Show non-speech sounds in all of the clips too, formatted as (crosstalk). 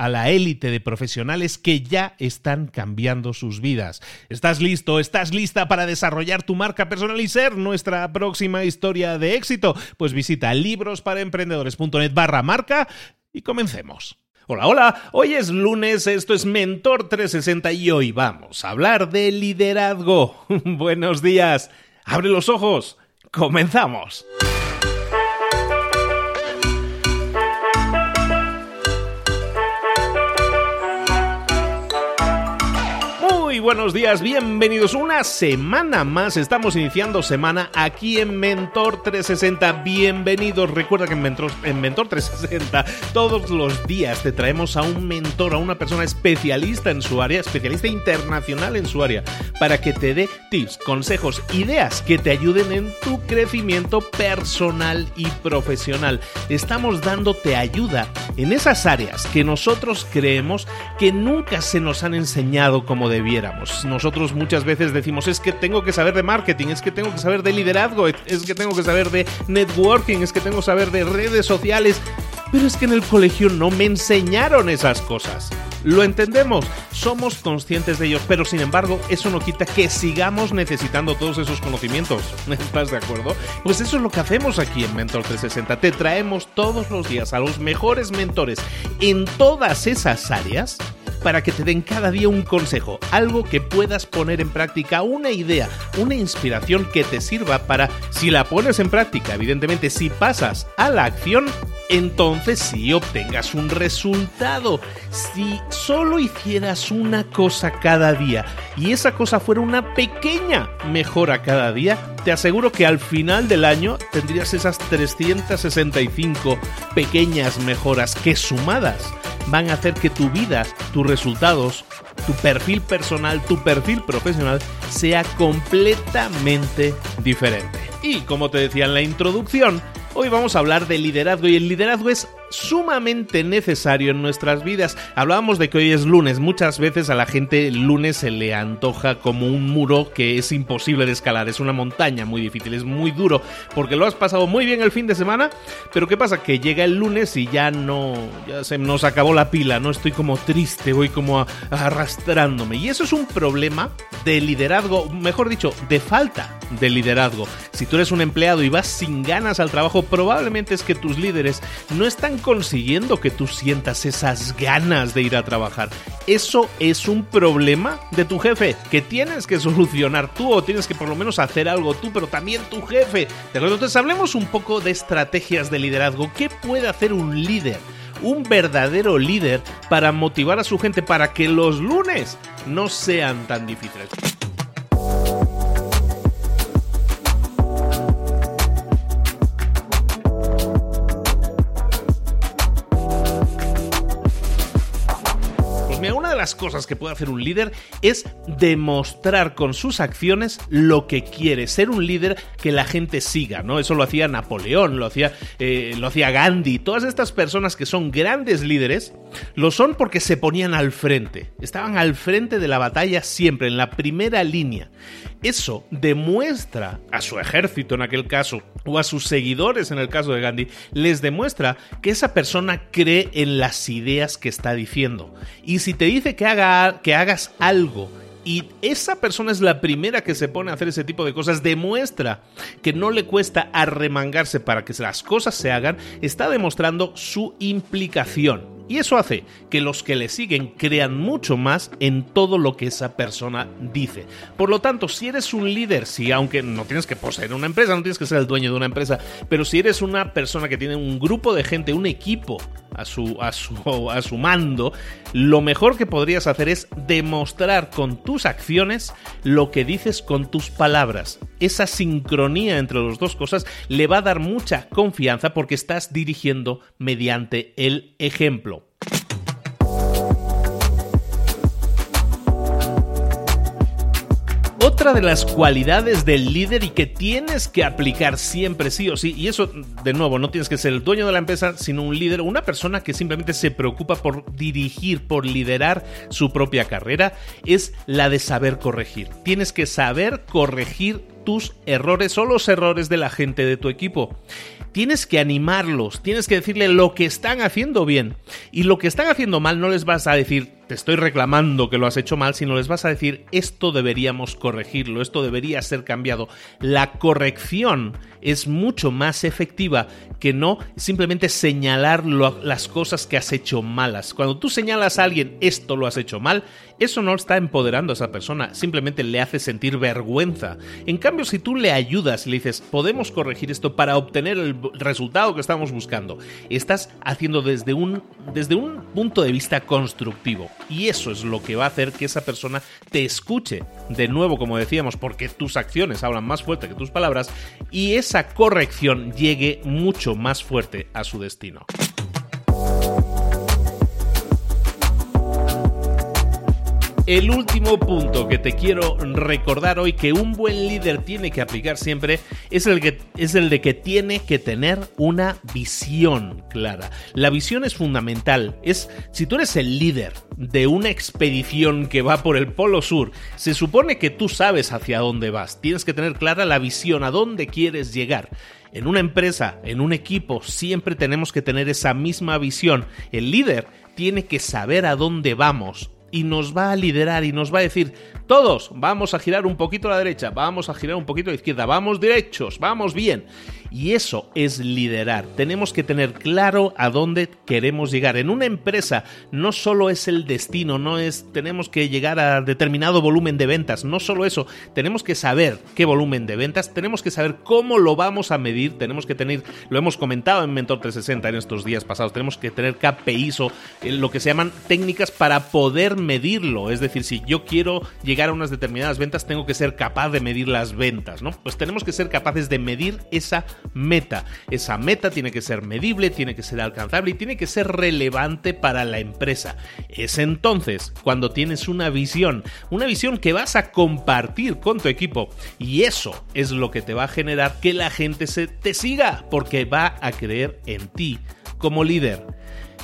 a la élite de profesionales que ya están cambiando sus vidas. ¿Estás listo? ¿Estás lista para desarrollar tu marca personal y ser nuestra próxima historia de éxito? Pues visita librosparaemprendedores.net barra marca y comencemos. Hola, hola, hoy es lunes, esto es Mentor 360 y hoy vamos a hablar de liderazgo. (laughs) Buenos días, abre los ojos, comenzamos. Buenos días, bienvenidos una semana más. Estamos iniciando semana aquí en Mentor 360. Bienvenidos. Recuerda que en Mentor, en Mentor 360 todos los días te traemos a un mentor, a una persona especialista en su área, especialista internacional en su área, para que te dé tips, consejos, ideas que te ayuden en tu crecimiento personal y profesional. Estamos dándote ayuda en esas áreas que nosotros creemos que nunca se nos han enseñado como debiera nosotros muchas veces decimos, es que tengo que saber de marketing, es que tengo que saber de liderazgo, es que tengo que saber de networking, es que tengo que saber de redes sociales, pero es que en el colegio no me enseñaron esas cosas. Lo entendemos, somos conscientes de ellos, pero sin embargo eso no quita que sigamos necesitando todos esos conocimientos. (laughs) ¿Estás de acuerdo? Pues eso es lo que hacemos aquí en Mentor 360. Te traemos todos los días a los mejores mentores en todas esas áreas para que te den cada día un consejo, algo que puedas poner en práctica, una idea, una inspiración que te sirva para, si la pones en práctica, evidentemente, si pasas a la acción, entonces sí obtengas un resultado. Si solo hicieras una cosa cada día y esa cosa fuera una pequeña mejora cada día, te aseguro que al final del año tendrías esas 365 pequeñas mejoras que sumadas van a hacer que tu vida, tus resultados, tu perfil personal, tu perfil profesional sea completamente diferente. Y como te decía en la introducción, hoy vamos a hablar de liderazgo y el liderazgo es sumamente necesario en nuestras vidas. Hablábamos de que hoy es lunes. Muchas veces a la gente el lunes se le antoja como un muro que es imposible de escalar. Es una montaña muy difícil, es muy duro, porque lo has pasado muy bien el fin de semana, pero ¿qué pasa? Que llega el lunes y ya no, ya se nos acabó la pila, no estoy como triste, voy como arrastrándome. Y eso es un problema de liderazgo, mejor dicho, de falta de liderazgo. Si tú eres un empleado y vas sin ganas al trabajo, probablemente es que tus líderes no están consiguiendo que tú sientas esas ganas de ir a trabajar. Eso es un problema de tu jefe que tienes que solucionar tú o tienes que por lo menos hacer algo tú, pero también tu jefe. ¿De acuerdo? Entonces hablemos un poco de estrategias de liderazgo. ¿Qué puede hacer un líder? un verdadero líder para motivar a su gente para que los lunes no sean tan difíciles. Primeras cosas que puede hacer un líder es demostrar con sus acciones lo que quiere, ser un líder que la gente siga, ¿no? Eso lo hacía Napoleón, lo hacía, eh, lo hacía Gandhi, todas estas personas que son grandes líderes, lo son porque se ponían al frente, estaban al frente de la batalla siempre, en la primera línea. Eso demuestra a su ejército en aquel caso, o a sus seguidores en el caso de Gandhi, les demuestra que esa persona cree en las ideas que está diciendo. Y si te dice que, haga, que hagas algo y esa persona es la primera que se pone a hacer ese tipo de cosas, demuestra que no le cuesta arremangarse para que las cosas se hagan, está demostrando su implicación. Y eso hace que los que le siguen crean mucho más en todo lo que esa persona dice. Por lo tanto, si eres un líder, si aunque no tienes que poseer una empresa, no tienes que ser el dueño de una empresa, pero si eres una persona que tiene un grupo de gente, un equipo a su, a su, (laughs) a su mando, lo mejor que podrías hacer es demostrar con tus acciones lo que dices con tus palabras. Esa sincronía entre las dos cosas le va a dar mucha confianza porque estás dirigiendo mediante el ejemplo. Otra de las cualidades del líder y que tienes que aplicar siempre, sí o sí, y eso de nuevo, no tienes que ser el dueño de la empresa, sino un líder, una persona que simplemente se preocupa por dirigir, por liderar su propia carrera, es la de saber corregir. Tienes que saber corregir tus errores o los errores de la gente de tu equipo tienes que animarlos, tienes que decirle lo que están haciendo bien. Y lo que están haciendo mal no les vas a decir, te estoy reclamando que lo has hecho mal, sino les vas a decir, esto deberíamos corregirlo, esto debería ser cambiado. La corrección es mucho más efectiva que no simplemente señalar las cosas que has hecho malas. Cuando tú señalas a alguien, esto lo has hecho mal, eso no está empoderando a esa persona, simplemente le hace sentir vergüenza. En si tú le ayudas y le dices, podemos corregir esto para obtener el resultado que estamos buscando, estás haciendo desde un, desde un punto de vista constructivo. Y eso es lo que va a hacer que esa persona te escuche. De nuevo, como decíamos, porque tus acciones hablan más fuerte que tus palabras y esa corrección llegue mucho más fuerte a su destino. El último punto que te quiero recordar hoy que un buen líder tiene que aplicar siempre es el, que, es el de que tiene que tener una visión clara. La visión es fundamental. Es si tú eres el líder de una expedición que va por el Polo Sur, se supone que tú sabes hacia dónde vas. Tienes que tener clara la visión, a dónde quieres llegar. En una empresa, en un equipo, siempre tenemos que tener esa misma visión. El líder tiene que saber a dónde vamos y nos va a liderar y nos va a decir, todos vamos a girar un poquito a la derecha, vamos a girar un poquito a la izquierda, vamos derechos, vamos bien. Y eso es liderar. Tenemos que tener claro a dónde queremos llegar. En una empresa no solo es el destino, no es tenemos que llegar a determinado volumen de ventas, no solo eso, tenemos que saber qué volumen de ventas, tenemos que saber cómo lo vamos a medir, tenemos que tener, lo hemos comentado en Mentor 360 en estos días pasados, tenemos que tener KPIs o eh, lo que se llaman técnicas para poder medirlo. Es decir, si yo quiero llegar a unas determinadas ventas, tengo que ser capaz de medir las ventas, ¿no? Pues tenemos que ser capaces de medir esa meta. Esa meta tiene que ser medible, tiene que ser alcanzable y tiene que ser relevante para la empresa. Es entonces cuando tienes una visión, una visión que vas a compartir con tu equipo y eso es lo que te va a generar que la gente se te siga porque va a creer en ti como líder.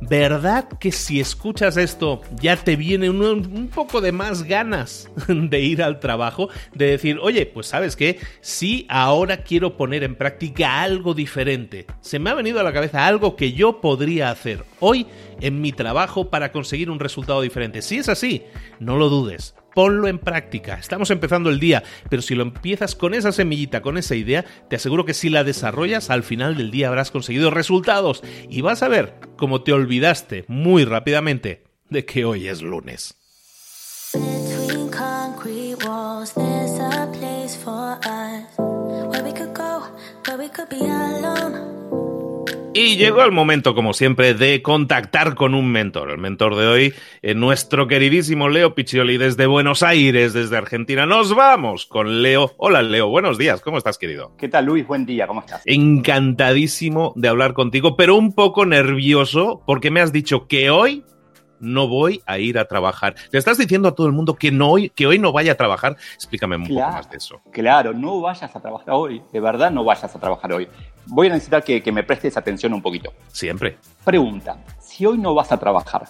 ¿Verdad que si escuchas esto ya te viene un, poco de más ganas (laughs) de ir al trabajo? De decir, oye, pues sabes qué, sí, ahora quiero poner en práctica algo diferente. Se me ha venido a la cabeza algo que yo podría hacer hoy en mi trabajo para conseguir un resultado diferente. Si es así, no lo dudes ponlo en práctica. Estamos empezando el día, pero si lo empiezas con esa semillita, con esa idea, te aseguro que si la desarrollas, al final del día habrás conseguido resultados y vas a ver cómo te olvidaste muy rápidamente de que hoy es lunes. Y llegó el momento, como siempre, de contactar con un mentor. El mentor de hoy, eh, nuestro queridísimo Leo Piccioli, desde Buenos Aires, desde Argentina. Nos vamos con Leo. Hola, Leo. Buenos días. ¿Cómo estás, querido? ¿Qué tal, Luis? Buen día. ¿Cómo estás? Encantadísimo de hablar contigo, pero un poco nervioso porque me has dicho que hoy no voy a ir a trabajar. Le estás diciendo a todo el mundo que, no, que hoy no vaya a trabajar. Explícame un poco más de eso. Claro, no vayas a trabajar hoy. De verdad, no vayas a trabajar hoy. Voy a necesitar que, que me prestes atención un poquito. Siempre. Pregunta, si hoy no vas a trabajar,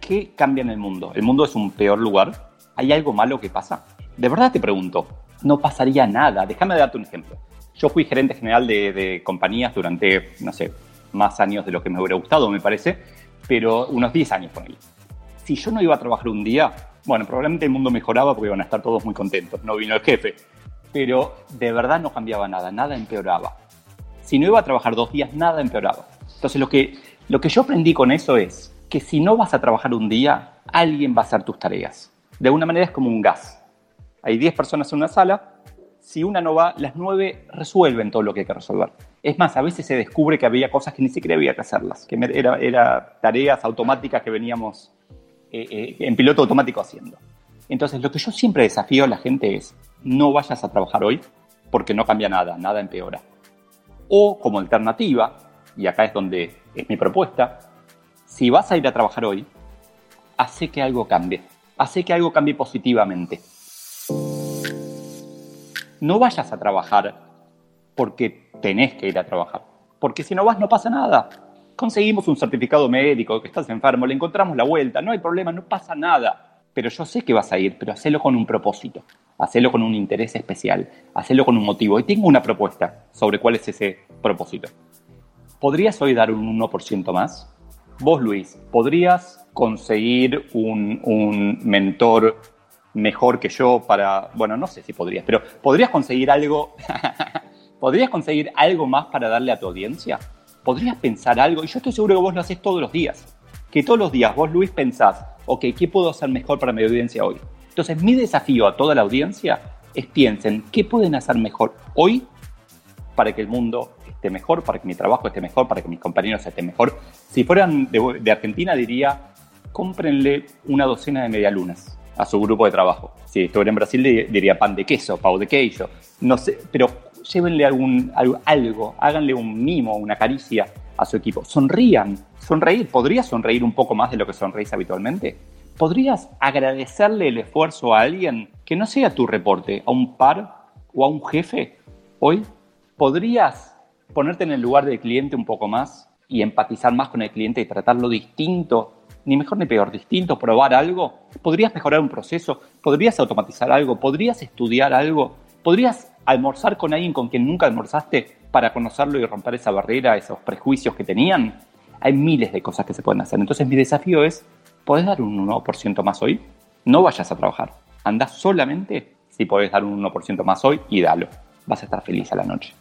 ¿qué cambia en el mundo? ¿El mundo es un peor lugar? ¿Hay algo malo que pasa? De verdad te pregunto, no pasaría nada. Déjame darte un ejemplo. Yo fui gerente general de, de compañías durante, no sé, más años de lo que me hubiera gustado, me parece, pero unos 10 años con él. Si yo no iba a trabajar un día, bueno, probablemente el mundo mejoraba porque iban a estar todos muy contentos, no vino el jefe, pero de verdad no cambiaba nada, nada empeoraba. Si no iba a trabajar dos días, nada empeoraba. Entonces lo que, lo que yo aprendí con eso es que si no vas a trabajar un día, alguien va a hacer tus tareas. De alguna manera es como un gas. Hay 10 personas en una sala, si una no va, las 9 resuelven todo lo que hay que resolver. Es más, a veces se descubre que había cosas que ni siquiera había que hacerlas, que eran era tareas automáticas que veníamos eh, eh, en piloto automático haciendo. Entonces, lo que yo siempre desafío a la gente es, no vayas a trabajar hoy porque no cambia nada, nada empeora. O como alternativa, y acá es donde es mi propuesta, si vas a ir a trabajar hoy, hace que algo cambie, hace que algo cambie positivamente. No vayas a trabajar porque tenés que ir a trabajar. Porque si no vas, no pasa nada. Conseguimos un certificado médico, que estás enfermo, le encontramos la vuelta, no hay problema, no pasa nada. Pero yo sé que vas a ir, pero hacelo con un propósito, hacelo con un interés especial, hacelo con un motivo. Y tengo una propuesta sobre cuál es ese propósito. ¿Podrías hoy dar un 1% más? Vos, Luis, ¿podrías conseguir un, un mentor mejor que yo para, bueno, no sé si podrías, pero ¿podrías conseguir algo (laughs) ¿Podrías conseguir algo más para darle a tu audiencia? ¿Podrías pensar algo? Y yo estoy seguro que vos lo haces todos los días. Que todos los días vos, Luis, pensás, ok, ¿qué puedo hacer mejor para mi audiencia hoy? Entonces, mi desafío a toda la audiencia es piensen, ¿qué pueden hacer mejor hoy para que el mundo esté mejor, para que mi trabajo esté mejor, para que mis compañeros estén mejor? Si fueran de, Argentina, diría, cómprenle una docena de medialunas a su grupo de trabajo. Si estuviera en Brasil, diría pan de queso, pau de queso. No sé, pero llévenle algún, algo, háganle un mimo, una caricia a su equipo. Sonrían, sonreír. ¿Podrías sonreír un poco más de lo que sonreís habitualmente? ¿Podrías agradecerle el esfuerzo a alguien que no sea tu reporte, a un par o a un jefe hoy? ¿Podrías ponerte en el lugar del cliente un poco más y empatizar más con el cliente y tratarlo distinto? Ni mejor ni peor, distinto, probar algo. ¿Podrías mejorar un proceso? ¿Podrías automatizar algo? ¿Podrías estudiar algo? ¿Podrías almorzar con alguien con quien nunca almorzaste para conocerlo y romper esa barrera, esos prejuicios que tenían. Hay miles de cosas que se pueden hacer. Entonces mi desafío es, ¿podés dar un 1% más hoy? No vayas a trabajar. Anda solamente si podés dar un 1% más hoy y dalo vas a estar feliz a la noche.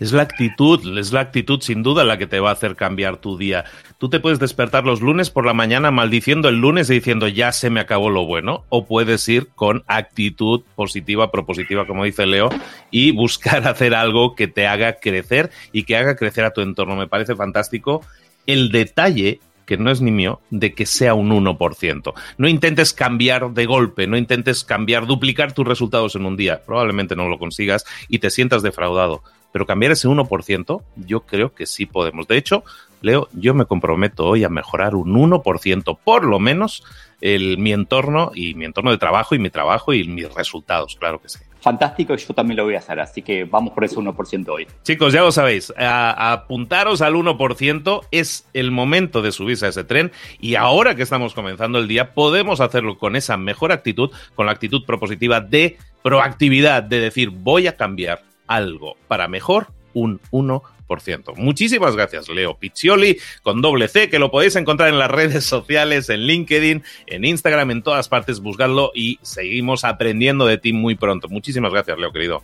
Es la actitud, es la actitud sin duda la que te va a hacer cambiar tu día. Tú te puedes despertar los lunes por la mañana maldiciendo el lunes y diciendo ya se me acabó lo bueno, o puedes ir con actitud positiva, propositiva, como dice Leo, y buscar (laughs) hacer algo que te haga crecer y que haga crecer a tu entorno. Me parece fantástico. El detalle que no es ni mío, de que sea un 1%. No intentes cambiar de golpe, no intentes cambiar, duplicar tus resultados en un día. Probablemente no lo consigas y te sientas defraudado. Pero cambiar ese 1%, yo creo que sí podemos. De hecho, Leo, yo me comprometo hoy a mejorar un 1%, por lo menos, el, mi entorno y mi entorno de trabajo y mi trabajo y mis resultados, claro que sí fantástico y yo también lo voy a hacer. Así que vamos por ese 1% hoy. Chicos, ya lo sabéis, apuntaros al 1%, es el momento de subirse a ese tren y ahora que estamos comenzando el día podemos hacerlo con esa mejor actitud, con la actitud propositiva de proactividad, de decir voy a cambiar algo para mejor un 1%. Muchísimas gracias, Leo Piccioli, con doble C, que lo podéis encontrar en las (laughs) redes sociales, en LinkedIn, en Instagram, en todas partes, buscadlo y seguimos aprendiendo de ti muy pronto. Muchísimas gracias, Leo, querido.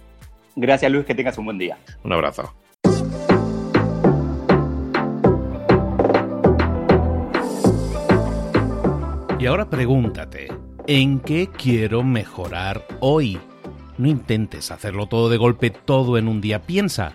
Gracias, Luis, que tengas un buen día. Un abrazo. Y ahora pregúntate, ¿en qué quiero mejorar hoy? No intentes hacerlo todo de golpe, todo en un día. Piensa,